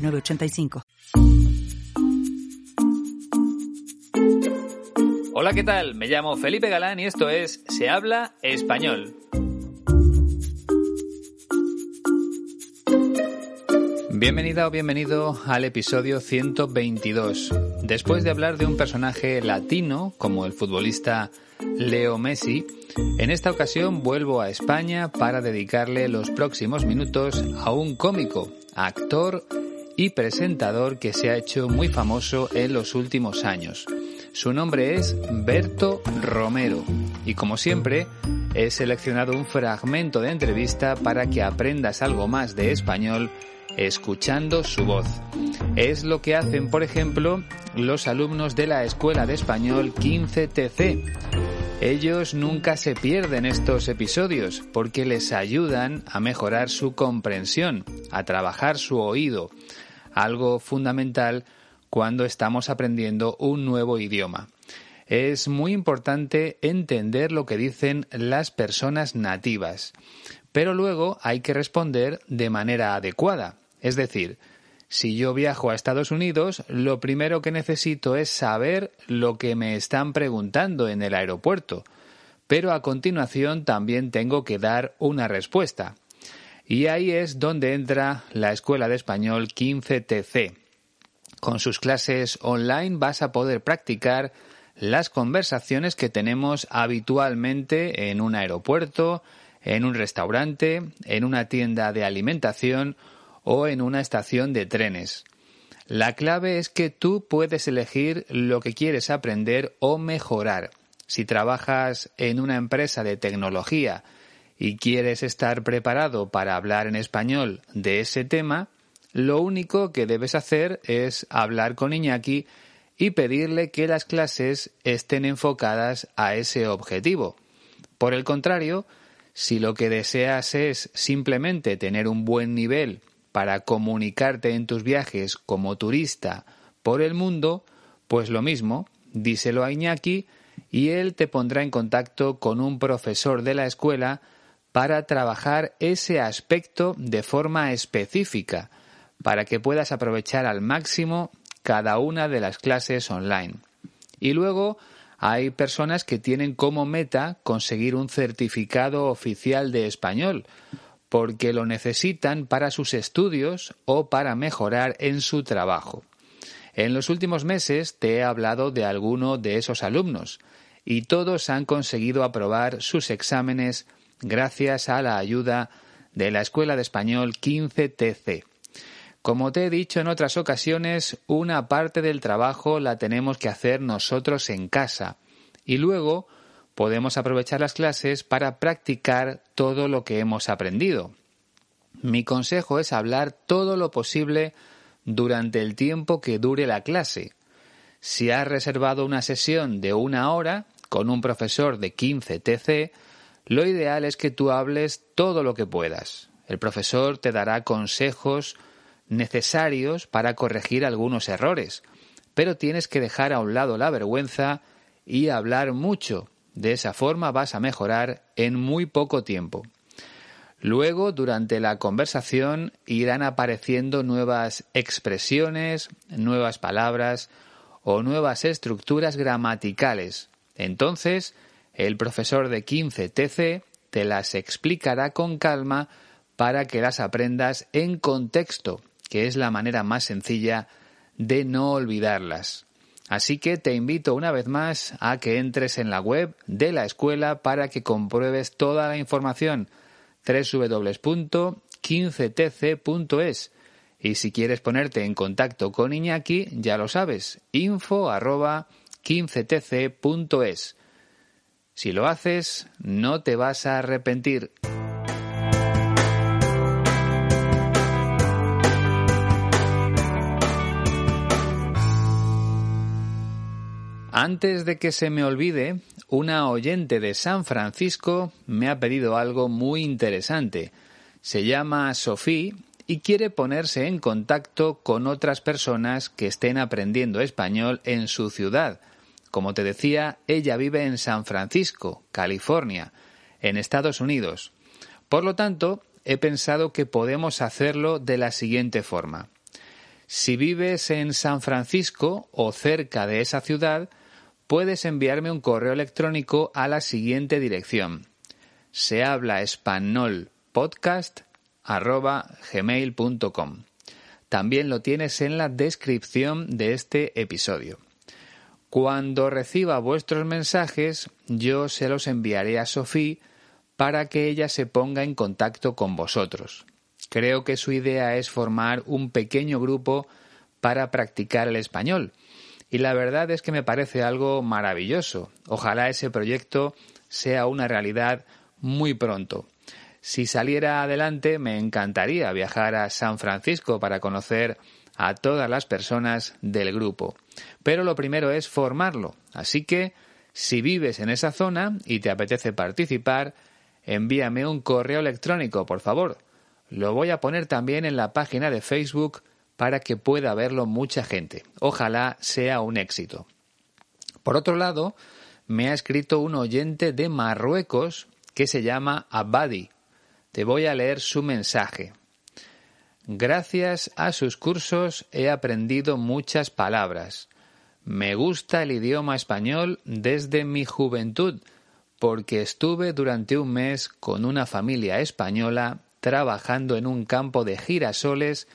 906985. Hola, ¿qué tal? Me llamo Felipe Galán y esto es Se habla español. Bienvenida o bienvenido al episodio 122. Después de hablar de un personaje latino como el futbolista Leo Messi, en esta ocasión vuelvo a España para dedicarle los próximos minutos a un cómico, actor y presentador que se ha hecho muy famoso en los últimos años. Su nombre es Berto Romero y como siempre he seleccionado un fragmento de entrevista para que aprendas algo más de español escuchando su voz. Es lo que hacen, por ejemplo, los alumnos de la Escuela de Español 15TC. Ellos nunca se pierden estos episodios porque les ayudan a mejorar su comprensión, a trabajar su oído, algo fundamental cuando estamos aprendiendo un nuevo idioma. Es muy importante entender lo que dicen las personas nativas, pero luego hay que responder de manera adecuada. Es decir, si yo viajo a Estados Unidos, lo primero que necesito es saber lo que me están preguntando en el aeropuerto, pero a continuación también tengo que dar una respuesta. Y ahí es donde entra la Escuela de Español 15TC. Con sus clases online vas a poder practicar las conversaciones que tenemos habitualmente en un aeropuerto, en un restaurante, en una tienda de alimentación o en una estación de trenes. La clave es que tú puedes elegir lo que quieres aprender o mejorar. Si trabajas en una empresa de tecnología y quieres estar preparado para hablar en español de ese tema, lo único que debes hacer es hablar con Iñaki y pedirle que las clases estén enfocadas a ese objetivo. Por el contrario, si lo que deseas es simplemente tener un buen nivel para comunicarte en tus viajes como turista por el mundo, pues lo mismo, díselo a Iñaki y él te pondrá en contacto con un profesor de la escuela para trabajar ese aspecto de forma específica, para que puedas aprovechar al máximo cada una de las clases online. Y luego hay personas que tienen como meta conseguir un certificado oficial de español, porque lo necesitan para sus estudios o para mejorar en su trabajo. En los últimos meses te he hablado de alguno de esos alumnos y todos han conseguido aprobar sus exámenes gracias a la ayuda de la Escuela de Español 15TC. Como te he dicho en otras ocasiones, una parte del trabajo la tenemos que hacer nosotros en casa y luego podemos aprovechar las clases para practicar todo lo que hemos aprendido. Mi consejo es hablar todo lo posible durante el tiempo que dure la clase. Si has reservado una sesión de una hora con un profesor de 15 TC, lo ideal es que tú hables todo lo que puedas. El profesor te dará consejos necesarios para corregir algunos errores, pero tienes que dejar a un lado la vergüenza y hablar mucho, de esa forma vas a mejorar en muy poco tiempo. Luego, durante la conversación, irán apareciendo nuevas expresiones, nuevas palabras o nuevas estructuras gramaticales. Entonces, el profesor de 15 TC te las explicará con calma para que las aprendas en contexto, que es la manera más sencilla de no olvidarlas. Así que te invito una vez más a que entres en la web de la escuela para que compruebes toda la información www.15tc.es y si quieres ponerte en contacto con Iñaki, ya lo sabes, info 15tc.es. Si lo haces, no te vas a arrepentir. Antes de que se me olvide, una oyente de San Francisco me ha pedido algo muy interesante. Se llama Sofía y quiere ponerse en contacto con otras personas que estén aprendiendo español en su ciudad. Como te decía, ella vive en San Francisco, California, en Estados Unidos. Por lo tanto, he pensado que podemos hacerlo de la siguiente forma. Si vives en San Francisco o cerca de esa ciudad, puedes enviarme un correo electrónico a la siguiente dirección. Se habla español podcast gmail.com. También lo tienes en la descripción de este episodio. Cuando reciba vuestros mensajes, yo se los enviaré a Sofía para que ella se ponga en contacto con vosotros. Creo que su idea es formar un pequeño grupo para practicar el español. Y la verdad es que me parece algo maravilloso. Ojalá ese proyecto sea una realidad muy pronto. Si saliera adelante, me encantaría viajar a San Francisco para conocer a todas las personas del grupo. Pero lo primero es formarlo. Así que, si vives en esa zona y te apetece participar, envíame un correo electrónico, por favor. Lo voy a poner también en la página de Facebook para que pueda verlo mucha gente. Ojalá sea un éxito. Por otro lado, me ha escrito un oyente de Marruecos que se llama Abadi te voy a leer su mensaje. Gracias a sus cursos he aprendido muchas palabras. Me gusta el idioma español desde mi juventud, porque estuve durante un mes con una familia española trabajando en un campo de girasoles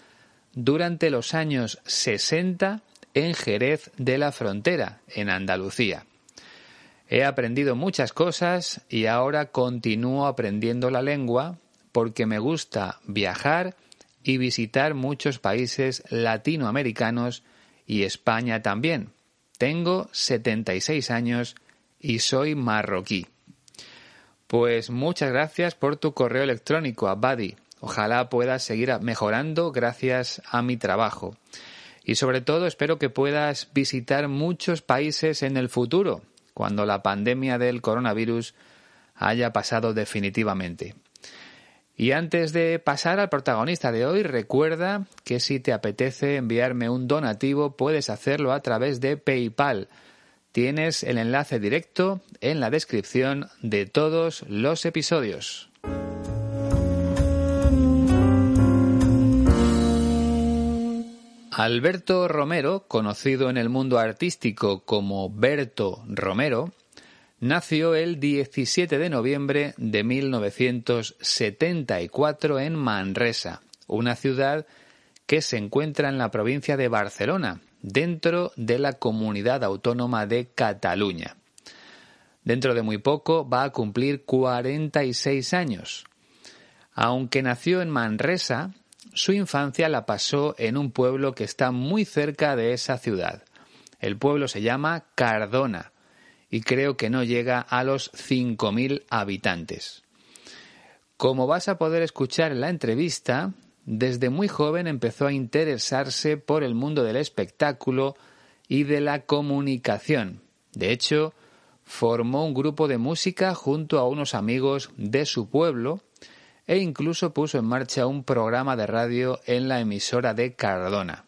durante los años 60 en Jerez de la Frontera, en Andalucía. He aprendido muchas cosas y ahora continúo aprendiendo la lengua porque me gusta viajar y visitar muchos países latinoamericanos y España también. Tengo 76 años y soy marroquí. Pues muchas gracias por tu correo electrónico, Abadi. Ojalá puedas seguir mejorando gracias a mi trabajo. Y sobre todo espero que puedas visitar muchos países en el futuro, cuando la pandemia del coronavirus haya pasado definitivamente. Y antes de pasar al protagonista de hoy, recuerda que si te apetece enviarme un donativo puedes hacerlo a través de PayPal. Tienes el enlace directo en la descripción de todos los episodios. Alberto Romero, conocido en el mundo artístico como Berto Romero, nació el 17 de noviembre de 1974 en Manresa, una ciudad que se encuentra en la provincia de Barcelona, dentro de la comunidad autónoma de Cataluña. Dentro de muy poco va a cumplir 46 años. Aunque nació en Manresa, su infancia la pasó en un pueblo que está muy cerca de esa ciudad. El pueblo se llama Cardona, y creo que no llega a los 5.000 habitantes. Como vas a poder escuchar en la entrevista, desde muy joven empezó a interesarse por el mundo del espectáculo y de la comunicación. De hecho, formó un grupo de música junto a unos amigos de su pueblo e incluso puso en marcha un programa de radio en la emisora de Cardona.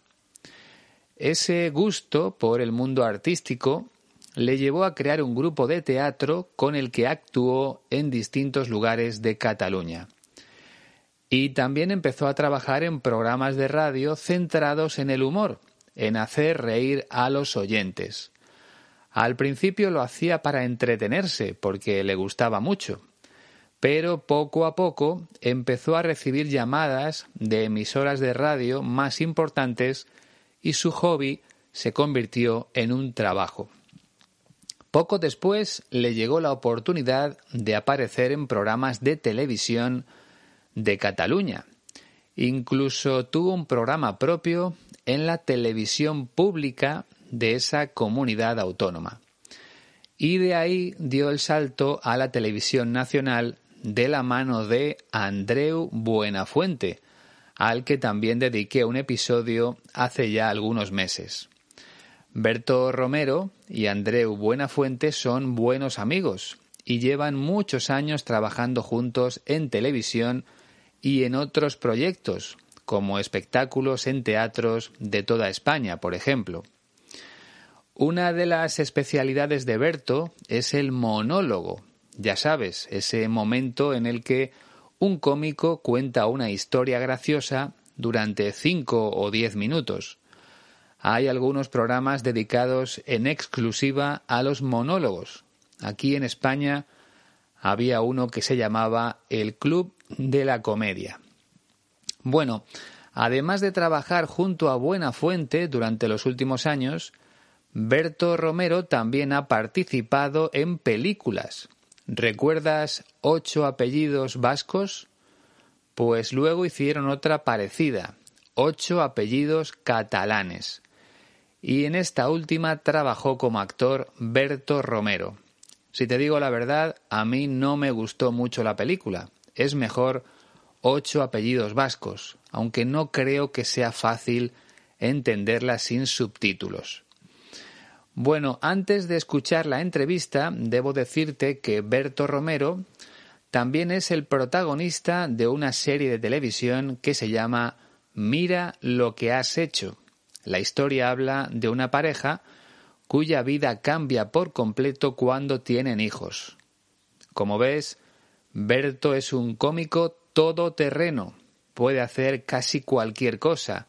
Ese gusto por el mundo artístico le llevó a crear un grupo de teatro con el que actuó en distintos lugares de Cataluña. Y también empezó a trabajar en programas de radio centrados en el humor, en hacer reír a los oyentes. Al principio lo hacía para entretenerse, porque le gustaba mucho, pero poco a poco empezó a recibir llamadas de emisoras de radio más importantes y su hobby se convirtió en un trabajo. Poco después le llegó la oportunidad de aparecer en programas de televisión de Cataluña. Incluso tuvo un programa propio en la televisión pública de esa comunidad autónoma. Y de ahí dio el salto a la televisión nacional de la mano de Andreu Buenafuente, al que también dediqué un episodio hace ya algunos meses. Berto Romero y Andreu Buenafuente son buenos amigos y llevan muchos años trabajando juntos en televisión y en otros proyectos, como espectáculos en teatros de toda España, por ejemplo. Una de las especialidades de Berto es el monólogo, ya sabes, ese momento en el que un cómico cuenta una historia graciosa durante cinco o diez minutos hay algunos programas dedicados en exclusiva a los monólogos. Aquí en España había uno que se llamaba el Club de la Comedia. Bueno, además de trabajar junto a Buena Fuente durante los últimos años, Berto Romero también ha participado en películas. ¿Recuerdas ocho apellidos vascos? Pues luego hicieron otra parecida, ocho apellidos catalanes y en esta última trabajó como actor Berto Romero. Si te digo la verdad, a mí no me gustó mucho la película. Es mejor ocho apellidos vascos, aunque no creo que sea fácil entenderla sin subtítulos. Bueno, antes de escuchar la entrevista, debo decirte que Berto Romero también es el protagonista de una serie de televisión que se llama Mira lo que has hecho la historia habla de una pareja cuya vida cambia por completo cuando tienen hijos. Como ves, Berto es un cómico todoterreno. Puede hacer casi cualquier cosa.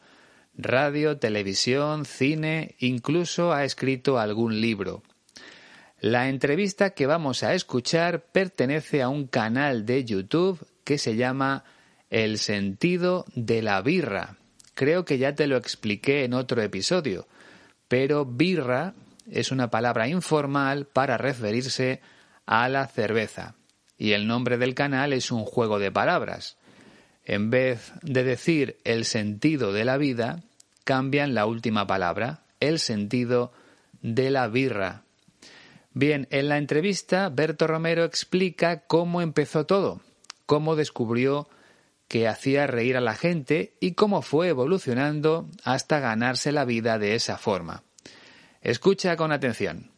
Radio, televisión, cine, incluso ha escrito algún libro. La entrevista que vamos a escuchar pertenece a un canal de YouTube que se llama El sentido de la birra. Creo que ya te lo expliqué en otro episodio, pero birra es una palabra informal para referirse a la cerveza, y el nombre del canal es un juego de palabras. En vez de decir el sentido de la vida, cambian la última palabra, el sentido de la birra. Bien, en la entrevista, Berto Romero explica cómo empezó todo, cómo descubrió que hacía reír a la gente y cómo fue evolucionando hasta ganarse la vida de esa forma. Escucha con atención.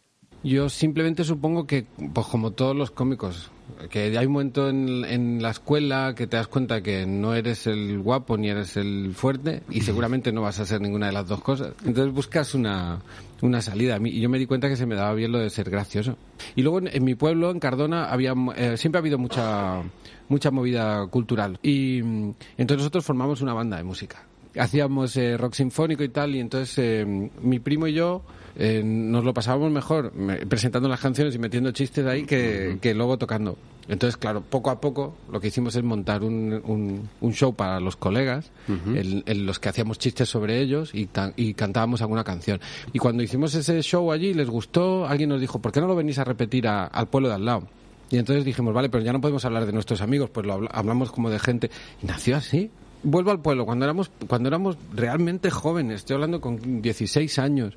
Yo simplemente supongo que, pues como todos los cómicos, que hay un momento en, la escuela que te das cuenta que no eres el guapo ni eres el fuerte y seguramente no vas a ser ninguna de las dos cosas. Entonces buscas una, una salida. Y yo me di cuenta que se me daba bien lo de ser gracioso. Y luego en, mi pueblo, en Cardona, había eh, siempre ha habido mucha, mucha movida cultural. Y mm, entonces nosotros formamos una banda de música. Hacíamos eh, rock sinfónico y tal, y entonces eh, mi primo y yo eh, nos lo pasábamos mejor presentando las canciones y metiendo chistes ahí que, luego tocando. Entonces, claro, poco a poco lo que hicimos es montar un, un, show para los colegas, en, los que hacíamos chistes sobre ellos y, y cantábamos alguna canción. Y cuando hicimos ese show allí, les gustó, alguien nos dijo, ¿por qué no lo venís a repetir al pueblo de al lado? Y entonces dijimos, vale, pero ya no podemos hablar de nuestros amigos, pues lo hablamos como de gente. Y nació así vuelvo al pueblo, cuando éramos, cuando éramos realmente jóvenes, estoy hablando con 16 años,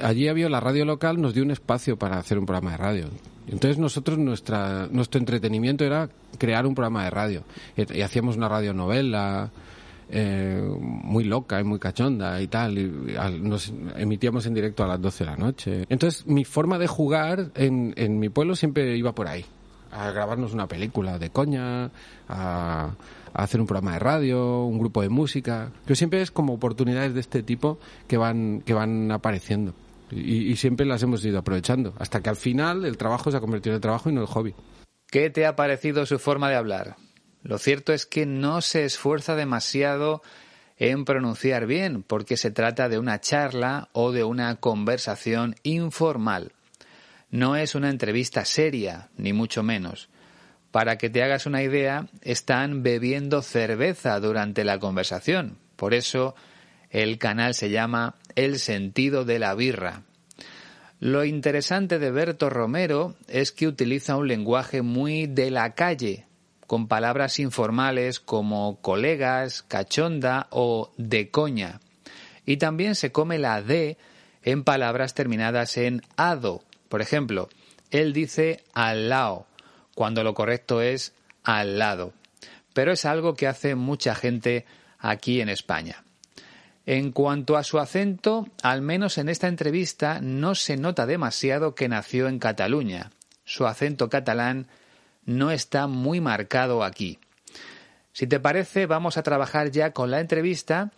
allí había la radio local, nos dio un espacio para hacer un programa de radio. Entonces nosotros, nuestra, nuestro entretenimiento era crear un programa de radio. Y, hacíamos una radionovela, eh, muy loca y muy cachonda y tal. Y, nos emitíamos en directo a las 12 de la noche. Entonces mi forma de jugar en, en mi pueblo siempre iba por ahí. A grabarnos una película de coña, a, hacer un programa de radio, un grupo de música. Que siempre es como oportunidades de este tipo que van, que van apareciendo. Y, y, siempre las hemos ido aprovechando. Hasta que al final el trabajo se ha convertido en el trabajo y no el hobby. ¿Qué te ha parecido su forma de hablar? Lo cierto es que no se esfuerza demasiado en pronunciar bien, porque se trata de una charla o de una conversación informal. No es una entrevista seria, ni mucho menos. Para que te hagas una idea, están bebiendo cerveza durante la conversación. Por eso el canal se llama El sentido de la birra. Lo interesante de Berto Romero es que utiliza un lenguaje muy de la calle, con palabras informales como colegas, cachonda o de coña. Y también se come la D en palabras terminadas en ado. Por ejemplo, él dice al lado cuando lo correcto es al lado. Pero es algo que hace mucha gente aquí en España. En cuanto a su acento, al menos en esta entrevista no se nota demasiado que nació en Cataluña. Su acento catalán no está muy marcado aquí. Si te parece, vamos a trabajar ya con la entrevista.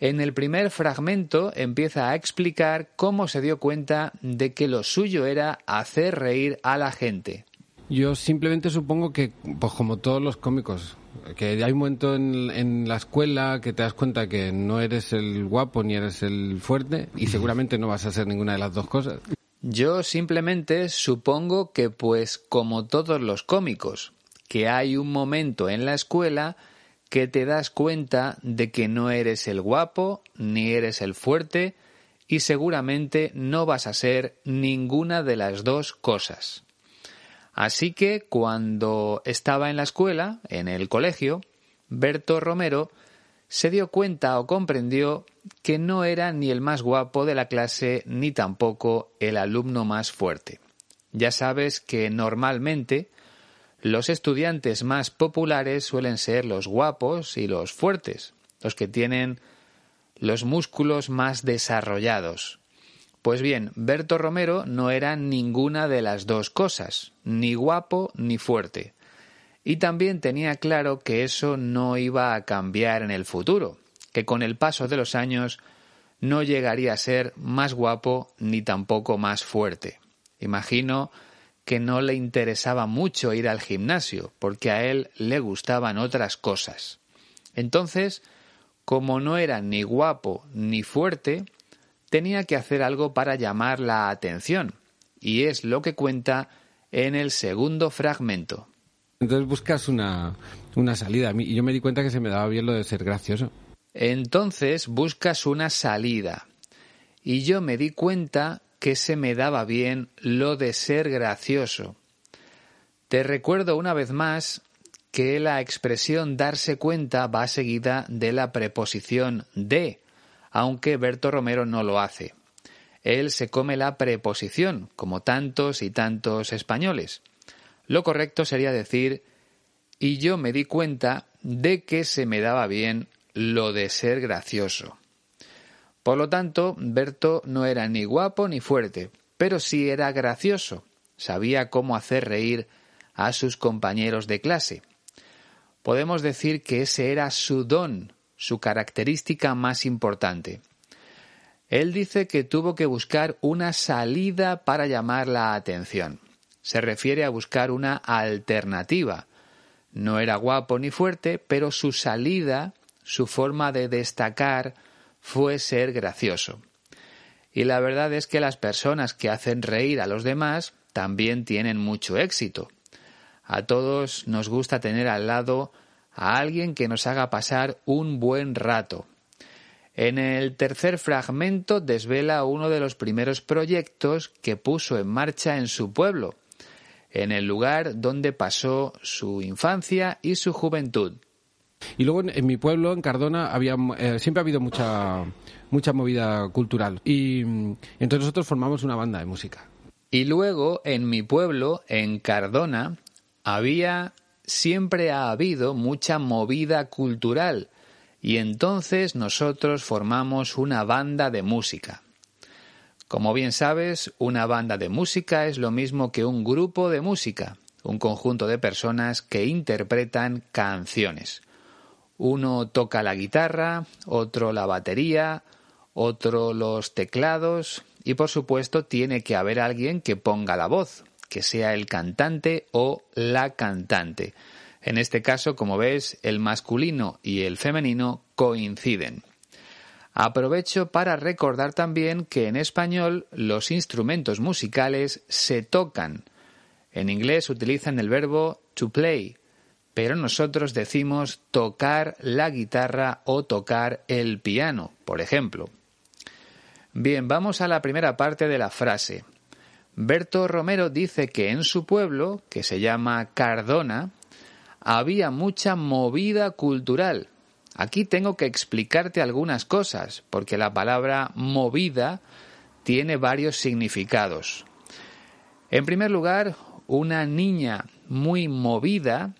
En el primer fragmento empieza a explicar cómo se dio cuenta de que lo suyo era hacer reír a la gente. Yo simplemente supongo que, pues como todos los cómicos, que hay un momento en, en, la escuela que te das cuenta que no eres el guapo ni eres el fuerte y seguramente no vas a ser ninguna de las dos cosas. Yo simplemente supongo que pues como todos los cómicos, que hay un momento en la escuela que te das cuenta de que no eres el guapo ni eres el fuerte y seguramente no vas a ser ninguna de las dos cosas. Así que cuando estaba en la escuela, en el colegio, Berto Romero se dio cuenta o comprendió que no era ni el más guapo de la clase ni tampoco el alumno más fuerte. Ya sabes que normalmente los estudiantes más populares suelen ser los guapos y los fuertes, los que tienen los músculos más desarrollados, pues bien, Berto Romero no era ninguna de las dos cosas, ni guapo ni fuerte. Y también tenía claro que eso no iba a cambiar en el futuro, que con el paso de los años no llegaría a ser más guapo ni tampoco más fuerte. Imagino que no le interesaba mucho ir al gimnasio, porque a él le gustaban otras cosas. Entonces, como no era ni guapo ni fuerte, tenía que hacer algo para llamar la atención, y es lo que cuenta en el segundo fragmento. Entonces buscas una, una salida. Y yo me di cuenta que se me daba bien lo de ser gracioso. Entonces buscas una salida. Y yo me di cuenta que se me daba bien lo de ser gracioso. Te recuerdo una vez más que la expresión darse cuenta va seguida de la preposición de, aunque Berto Romero no lo hace. Él se come la preposición, como tantos y tantos españoles. Lo correcto sería decir y yo me di cuenta de que se me daba bien lo de ser gracioso. Por lo tanto, Berto no era ni guapo ni fuerte, pero sí era gracioso. Sabía cómo hacer reír a sus compañeros de clase. Podemos decir que ese era su don, su característica más importante. Él dice que tuvo que buscar una salida para llamar la atención. Se refiere a buscar una alternativa. No era guapo ni fuerte, pero su salida, su forma de destacar, fue ser gracioso. Y la verdad es que las personas que hacen reír a los demás también tienen mucho éxito. A todos nos gusta tener al lado a alguien que nos haga pasar un buen rato. En el tercer fragmento desvela uno de los primeros proyectos que puso en marcha en su pueblo, en el lugar donde pasó su infancia y su juventud. Y luego en, mi pueblo, en Cardona, había, eh, siempre ha habido mucha, mucha movida cultural. Y mm, entonces nosotros formamos una banda de música. Y luego en mi pueblo, en Cardona, había siempre ha habido mucha movida cultural y entonces nosotros formamos una banda de música. Como bien sabes, una banda de música es lo mismo que un grupo de música, un conjunto de personas que interpretan canciones. Uno toca la guitarra, otro la batería, otro los teclados y por supuesto tiene que haber alguien que ponga la voz, que sea el cantante o la cantante. En este caso, como ves, el masculino y el femenino coinciden. Aprovecho para recordar también que en español los instrumentos musicales se tocan. En inglés utilizan el verbo to play, pero nosotros decimos tocar la guitarra o tocar el piano, por ejemplo. Bien, vamos a la primera parte de la frase. Berto Romero dice que en su pueblo, que se llama Cardona, había mucha movida cultural. Aquí tengo que explicarte algunas cosas, porque la palabra movida tiene varios significados. En primer lugar, una niña muy movida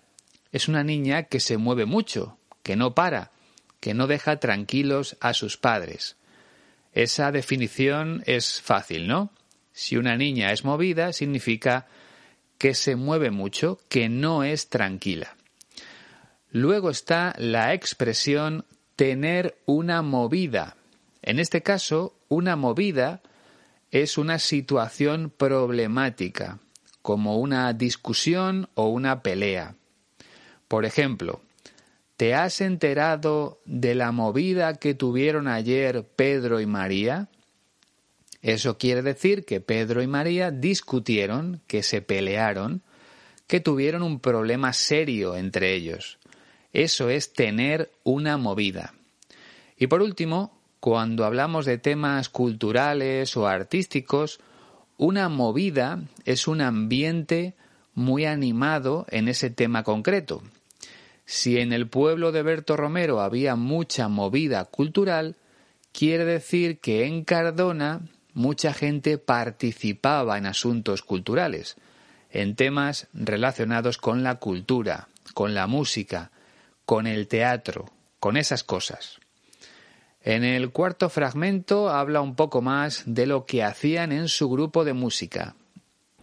es una niña que se mueve mucho, que no para, que no deja tranquilos a sus padres. Esa definición es fácil, ¿no? Si una niña es movida, significa que se mueve mucho, que no es tranquila. Luego está la expresión tener una movida. En este caso, una movida es una situación problemática, como una discusión o una pelea. Por ejemplo, ¿te has enterado de la movida que tuvieron ayer Pedro y María? Eso quiere decir que Pedro y María discutieron, que se pelearon, que tuvieron un problema serio entre ellos. Eso es tener una movida. Y por último, cuando hablamos de temas culturales o artísticos, una movida es un ambiente muy animado en ese tema concreto. Si en el pueblo de Berto Romero había mucha movida cultural, quiere decir que en Cardona mucha gente participaba en asuntos culturales, en temas relacionados con la cultura, con la música, con el teatro, con esas cosas. En el cuarto fragmento habla un poco más de lo que hacían en su grupo de música.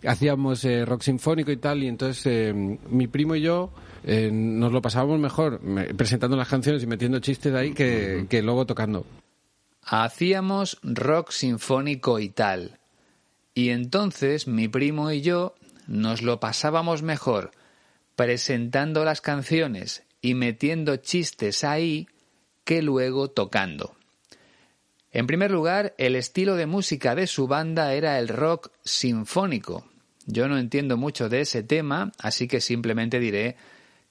Hacíamos eh, rock sinfónico y tal, y entonces eh, mi primo y yo eh, nos lo pasábamos mejor presentando las canciones y metiendo chistes ahí que, que luego tocando. Hacíamos rock sinfónico y tal. Y entonces mi primo y yo nos lo pasábamos mejor presentando las canciones y metiendo chistes ahí que luego tocando. En primer lugar, el estilo de música de su banda era el rock sinfónico. Yo no entiendo mucho de ese tema, así que simplemente diré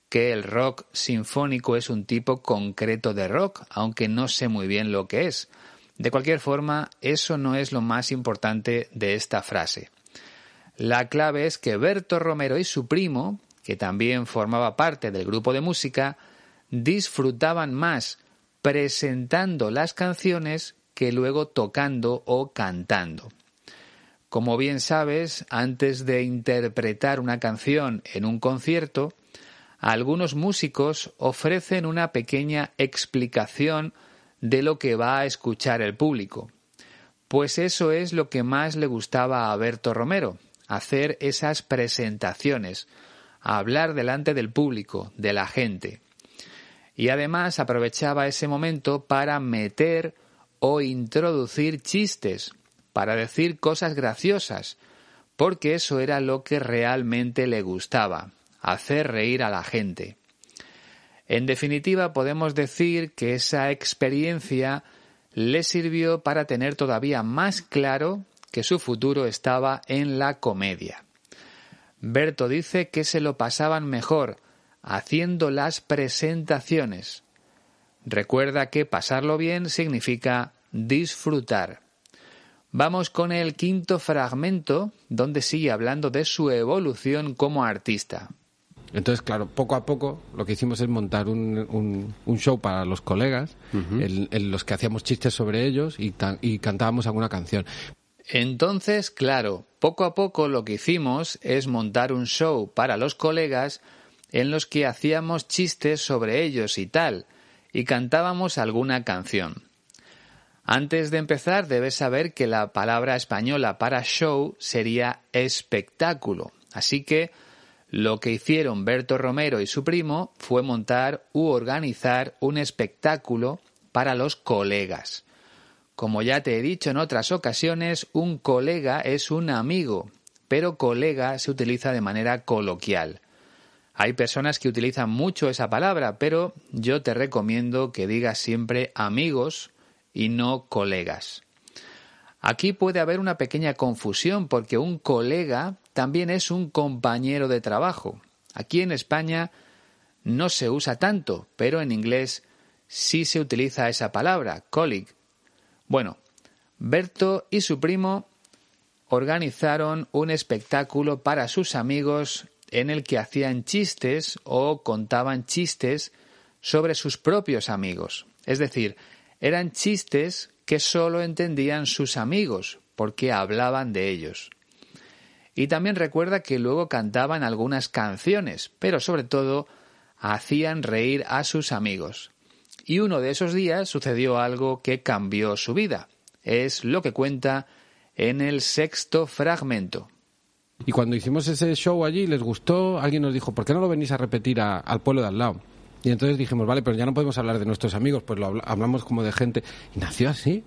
que el rock sinfónico es un tipo concreto de rock, aunque no sé muy bien lo que es. De cualquier forma, eso no es lo más importante de esta frase. La clave es que Berto Romero y su primo, que también formaba parte del grupo de música, disfrutaban más presentando las canciones que luego tocando o cantando. Como bien sabes, antes de interpretar una canción en un concierto, algunos músicos ofrecen una pequeña explicación de lo que va a escuchar el público. Pues eso es lo que más le gustaba a Berto Romero, hacer esas presentaciones, hablar delante del público, de la gente y además aprovechaba ese momento para meter o introducir chistes, para decir cosas graciosas, porque eso era lo que realmente le gustaba, hacer reír a la gente. En definitiva, podemos decir que esa experiencia le sirvió para tener todavía más claro que su futuro estaba en la comedia. Berto dice que se lo pasaban mejor haciendo las presentaciones. Recuerda que pasarlo bien significa disfrutar. Vamos con el quinto fragmento, donde sigue hablando de su evolución como artista. Entonces, claro, poco a poco lo que hicimos es montar un, un, show para los colegas, en, los que hacíamos chistes sobre ellos y, y cantábamos alguna canción. Entonces, claro, poco a poco lo que hicimos es montar un show para los colegas en los que hacíamos chistes sobre ellos y tal, y cantábamos alguna canción. Antes de empezar, debes saber que la palabra española para show sería espectáculo, así que lo que hicieron Berto Romero y su primo fue montar u organizar un espectáculo para los colegas. Como ya te he dicho en otras ocasiones, un colega es un amigo, pero colega se utiliza de manera coloquial. Hay personas que utilizan mucho esa palabra, pero yo te recomiendo que digas siempre amigos y no colegas. Aquí puede haber una pequeña confusión porque un colega también es un compañero de trabajo. Aquí en España no se usa tanto, pero en inglés sí se utiliza esa palabra, colleague. Bueno, Berto y su primo organizaron un espectáculo para sus amigos en el que hacían chistes o contaban chistes sobre sus propios amigos. Es decir, eran chistes que sólo entendían sus amigos, porque hablaban de ellos. Y también recuerda que luego cantaban algunas canciones, pero sobre todo hacían reír a sus amigos. Y uno de esos días sucedió algo que cambió su vida. Es lo que cuenta en el sexto fragmento. Y cuando hicimos ese show allí, les gustó, alguien nos dijo, ¿por qué no lo venís a repetir al pueblo de al lado? Y entonces dijimos, vale, pero ya no podemos hablar de nuestros amigos, pues lo hablamos como de gente. Y nació así.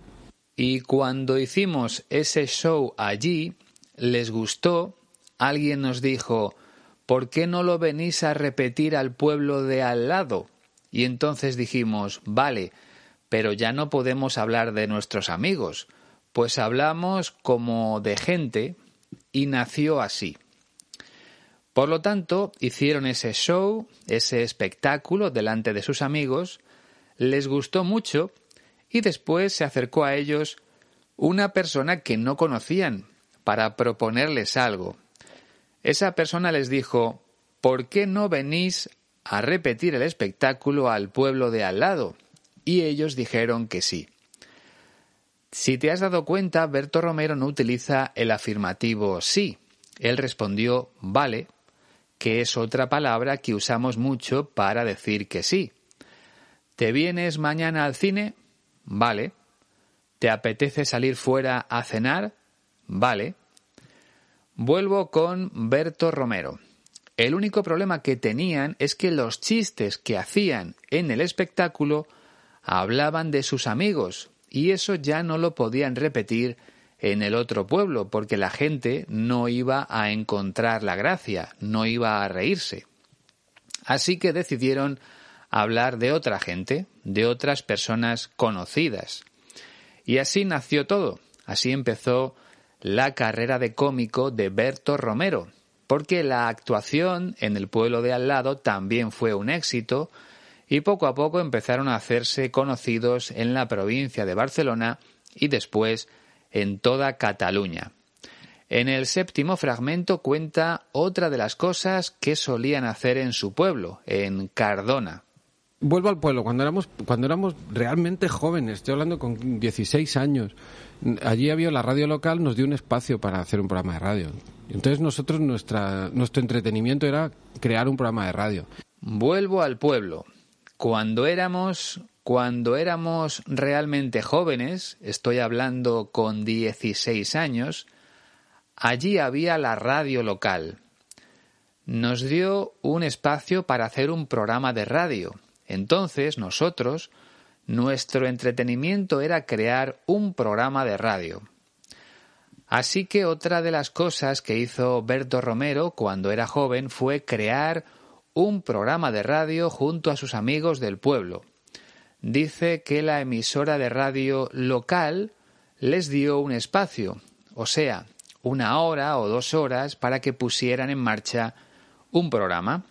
Y cuando hicimos ese show allí, les gustó, alguien nos dijo, ¿por qué no lo venís a repetir al pueblo de al lado? Y entonces dijimos, vale, pero ya no podemos hablar de nuestros amigos, pues hablamos como de gente y nació así. Por lo tanto, hicieron ese show, ese espectáculo delante de sus amigos, les gustó mucho y después se acercó a ellos una persona que no conocían para proponerles algo. Esa persona les dijo, ¿por qué no venís a repetir el espectáculo al pueblo de al lado? Y ellos dijeron que sí. Si te has dado cuenta, Berto Romero no utiliza el afirmativo sí. Él respondió vale, que es otra palabra que usamos mucho para decir que sí. ¿Te vienes mañana al cine? Vale. ¿Te apetece salir fuera a cenar? Vale. Vuelvo con Berto Romero. El único problema que tenían es que los chistes que hacían en el espectáculo hablaban de sus amigos, y eso ya no lo podían repetir en el otro pueblo, porque la gente no iba a encontrar la gracia, no iba a reírse. Así que decidieron hablar de otra gente, de otras personas conocidas. Y así nació todo, así empezó la carrera de cómico de Berto Romero, porque la actuación en el pueblo de al lado también fue un éxito, y poco a poco empezaron a hacerse conocidos en la provincia de Barcelona y después en toda Cataluña. En el séptimo fragmento cuenta otra de las cosas que solían hacer en su pueblo, en Cardona. Vuelvo al pueblo, cuando éramos, cuando éramos realmente jóvenes, estoy hablando con 16 años, allí había la radio local, nos dio un espacio para hacer un programa de radio. Entonces nosotros, nuestra, nuestro entretenimiento era crear un programa de radio. Vuelvo al pueblo. Cuando éramos, cuando éramos realmente jóvenes, estoy hablando con 16 años, allí había la radio local. Nos dio un espacio para hacer un programa de radio. Entonces nosotros, nuestro entretenimiento era crear un programa de radio. Así que otra de las cosas que hizo Berto Romero cuando era joven fue crear un programa de radio junto a sus amigos del pueblo. Dice que la emisora de radio local les dio un espacio, o sea, una hora o dos horas para que pusieran en marcha un programa.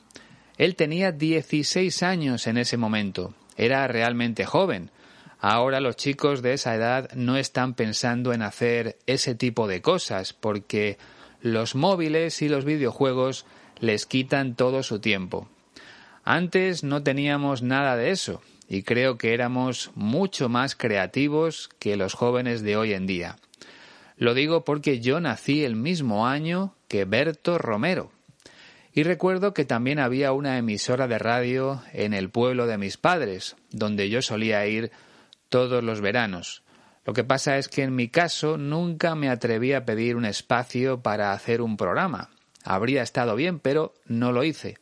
Él tenía 16 años en ese momento, era realmente joven. Ahora los chicos de esa edad no están pensando en hacer ese tipo de cosas porque los móviles y los videojuegos les quitan todo su tiempo. Antes no teníamos nada de eso y creo que éramos mucho más creativos que los jóvenes de hoy en día. Lo digo porque yo nací el mismo año que Berto Romero. Y recuerdo que también había una emisora de radio en el pueblo de mis padres, donde yo solía ir todos los veranos. Lo que pasa es que en mi caso nunca me atreví a pedir un espacio para hacer un programa. Habría estado bien, pero no lo hice.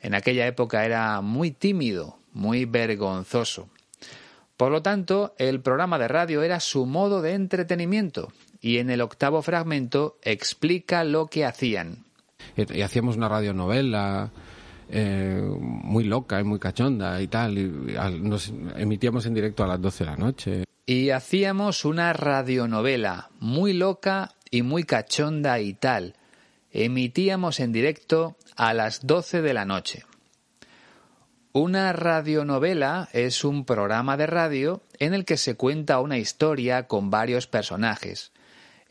En aquella época era muy tímido, muy vergonzoso. Por lo tanto, el programa de radio era su modo de entretenimiento y en el octavo fragmento explica lo que hacían. Y hacíamos una radionovela eh, muy loca y muy cachonda y tal, nos emitíamos en directo a las 12 de la noche. Y hacíamos una radionovela muy loca y muy cachonda y tal, emitíamos en directo a las 12 de la noche. Una radionovela es un programa de radio en el que se cuenta una historia con varios personajes.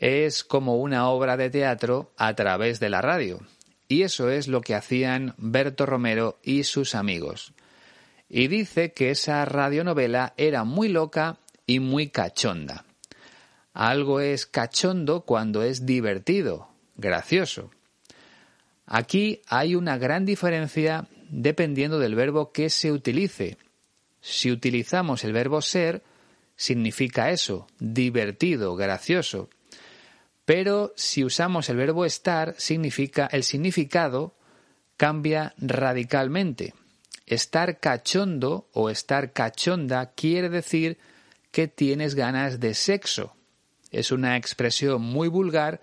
Es como una obra de teatro a través de la radio. Y eso es lo que hacían Berto Romero y sus amigos. Y dice que esa radionovela era muy loca y muy cachonda. Algo es cachondo cuando es divertido, gracioso. Aquí hay una gran diferencia dependiendo del verbo que se utilice. si utilizamos el verbo ser, significa eso, divertido, gracioso. Pero si usamos el verbo estar, significa el significado cambia radicalmente. Estar cachondo o estar cachonda quiere decir que tienes ganas de sexo. Es una expresión muy vulgar,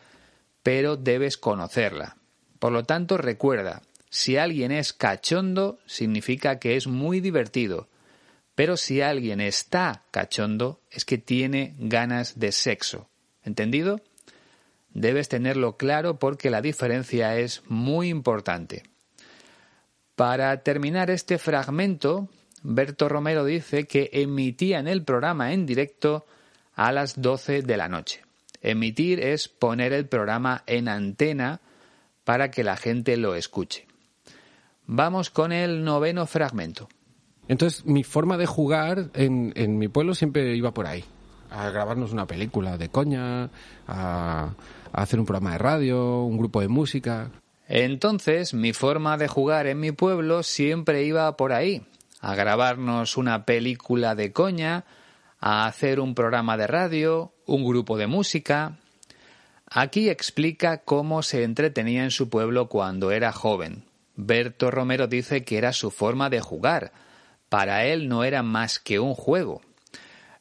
pero debes conocerla. Por lo tanto, recuerda, si alguien es cachondo, significa que es muy divertido. Pero si alguien está cachondo, es que tiene ganas de sexo. ¿Entendido? Debes tenerlo claro porque la diferencia es muy importante. Para terminar este fragmento, Berto Romero dice que emitían el programa en directo a las 12 de la noche. Emitir es poner el programa en antena para que la gente lo escuche. Vamos con el noveno fragmento. Entonces, mi forma de jugar en, en mi pueblo siempre iba por ahí. A grabarnos una película de coña, a, hacer un programa de radio, un grupo de música. Entonces, mi forma de jugar en mi pueblo siempre iba por ahí, a grabarnos una película de coña, a hacer un programa de radio, un grupo de música. Aquí explica cómo se entretenía en su pueblo cuando era joven. Berto Romero dice que era su forma de jugar. Para él no era más que un juego.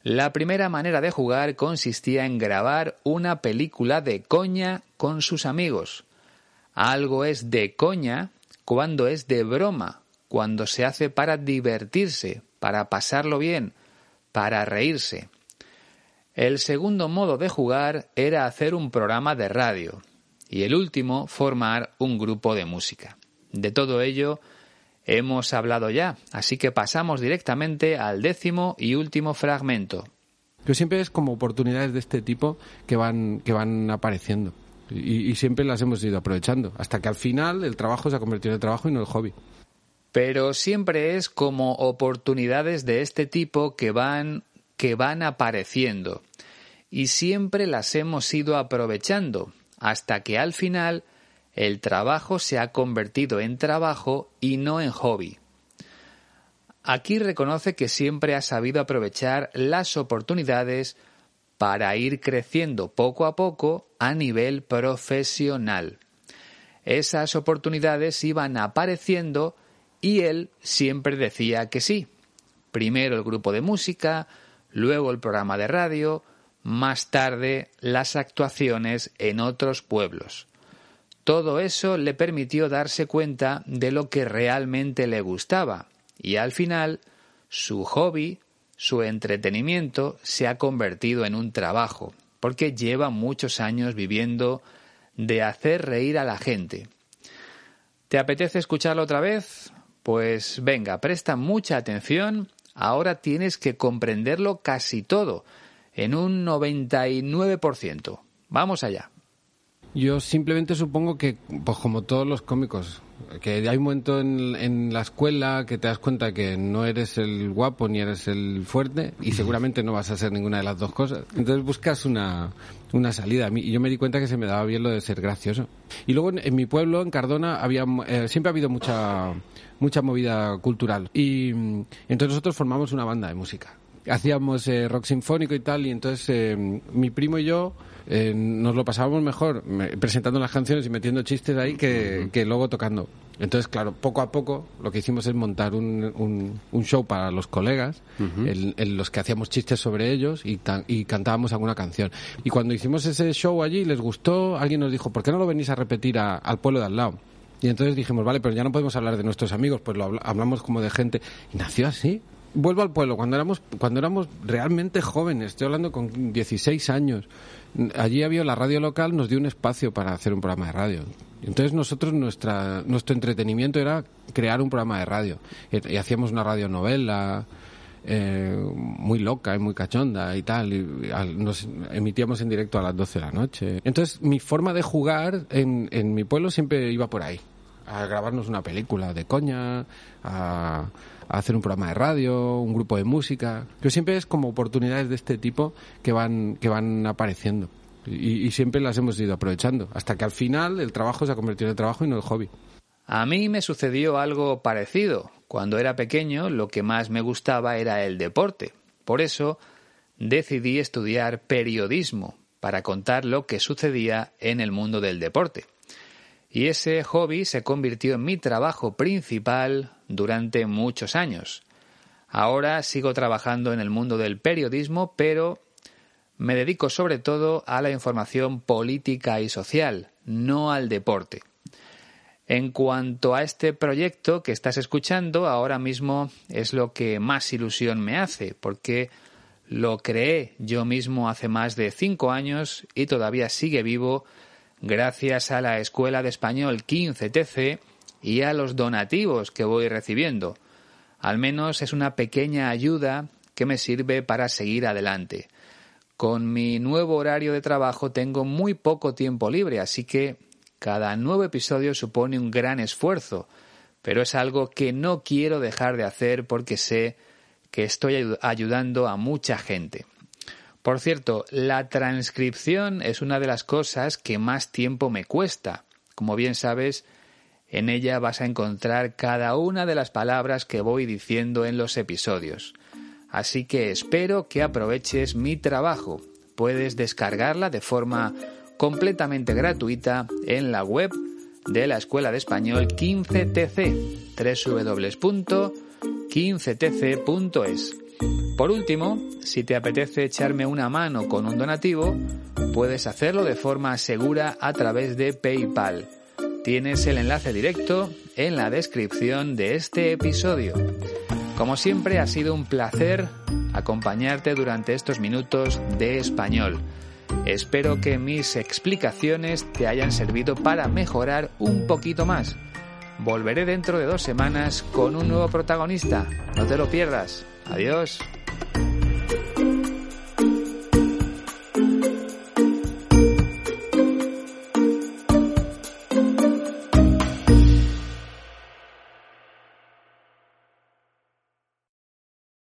La primera manera de jugar consistía en grabar una película de coña con sus amigos. Algo es de coña cuando es de broma, cuando se hace para divertirse, para pasarlo bien, para reírse. El segundo modo de jugar era hacer un programa de radio y el último formar un grupo de música. De todo ello hemos hablado ya, así que pasamos directamente al décimo y último fragmento. Que siempre es como oportunidades de este tipo que van, que van apareciendo. Y, y, siempre las hemos ido aprovechando, hasta que al final el trabajo se ha convertido en el trabajo y no en el hobby. Pero siempre es como oportunidades de este tipo que van, que van apareciendo. Y siempre las hemos ido aprovechando, hasta que al final el trabajo se ha convertido en trabajo y no en hobby. Aquí reconoce que siempre ha sabido aprovechar las oportunidades para ir creciendo poco a poco a nivel profesional. Esas oportunidades iban apareciendo y él siempre decía que sí. Primero el grupo de música, luego el programa de radio, más tarde las actuaciones en otros pueblos. Todo eso le permitió darse cuenta de lo que realmente le gustaba y al final su hobby su entretenimiento se ha convertido en un trabajo, porque lleva muchos años viviendo de hacer reír a la gente. ¿Te apetece escucharlo otra vez? Pues venga, presta mucha atención, ahora tienes que comprenderlo casi todo, en un 99%. Vamos allá. Yo simplemente supongo que, pues como todos los cómicos, que hay un momento en, en, la escuela que te das cuenta que no eres el guapo ni eres el fuerte y seguramente no vas a ser ninguna de las dos cosas. Entonces buscas una, una salida. Y yo me di cuenta que se me daba bien lo de ser gracioso. Y luego en, en mi pueblo, en Cardona, había eh, siempre ha habido mucha, mucha movida cultural. Y mm, entonces nosotros formamos una banda de música. Hacíamos eh, rock sinfónico y tal, y entonces eh, mi primo y yo eh, nos lo pasábamos mejor me, presentando las canciones y metiendo chistes ahí que, uh -huh. que, luego tocando. Entonces, claro, poco a poco lo que hicimos es montar un, un, un show para los colegas, uh -huh. en, en, los que hacíamos chistes sobre ellos y, y, cantábamos alguna canción. Y cuando hicimos ese show allí, les gustó, alguien nos dijo, ¿por qué no lo venís a repetir a, al pueblo de al lado? Y entonces dijimos, vale, pero ya no podemos hablar de nuestros amigos, pues lo hablamos como de gente. Y nació así vuelvo al pueblo, cuando éramos, cuando éramos realmente jóvenes, estoy hablando con 16 años, allí había la radio local, nos dio un espacio para hacer un programa de radio. Entonces nosotros, nuestra, nuestro entretenimiento era crear un programa de radio. Y, hacíamos una radionovela eh, muy loca y muy cachonda y tal. Nos emitíamos en directo a las 12 de la noche. Entonces mi forma de jugar en, en mi pueblo siempre iba por ahí. A grabarnos una película de coña, a hacer un programa de radio, un grupo de música, que siempre es como oportunidades de este tipo que van, que van apareciendo. Y, siempre las hemos ido aprovechando, hasta que al final el trabajo se ha convertido en trabajo y no en el hobby. A mí me sucedió algo parecido. Cuando era pequeño lo que más me gustaba era el deporte. Por eso decidí estudiar periodismo para contar lo que sucedía en el mundo del deporte. Y ese hobby se convirtió en mi trabajo principal durante muchos años. Ahora sigo trabajando en el mundo del periodismo, pero me dedico sobre todo a la información política y social, no al deporte. En cuanto a este proyecto que estás escuchando, ahora mismo es lo que más ilusión me hace, porque lo creé yo mismo hace más de cinco años y todavía sigue vivo gracias a la Escuela de Español 15TC y a los donativos que voy recibiendo. Al menos es una pequeña ayuda que me sirve para seguir adelante. Con mi nuevo horario de trabajo tengo muy poco tiempo libre, así que cada nuevo episodio supone un gran esfuerzo, pero es algo que no quiero dejar de hacer porque sé que estoy ayudando a mucha gente. Por cierto, la transcripción es una de las cosas que más tiempo me cuesta. Como bien sabes, en ella vas a encontrar cada una de las palabras que voy diciendo en los episodios. Así que espero que aproveches mi trabajo. Puedes descargarla de forma completamente gratuita en la web de la Escuela de Español 15TC, www.15tc.es. Por último, si te apetece echarme una mano con un donativo, puedes hacerlo de forma segura a través de PayPal. Tienes el enlace directo en la descripción de este episodio. Como siempre ha sido un placer acompañarte durante estos minutos de español. Espero que mis explicaciones te hayan servido para mejorar un poquito más. Volveré dentro de dos semanas con un nuevo protagonista. No te lo pierdas. Adiós.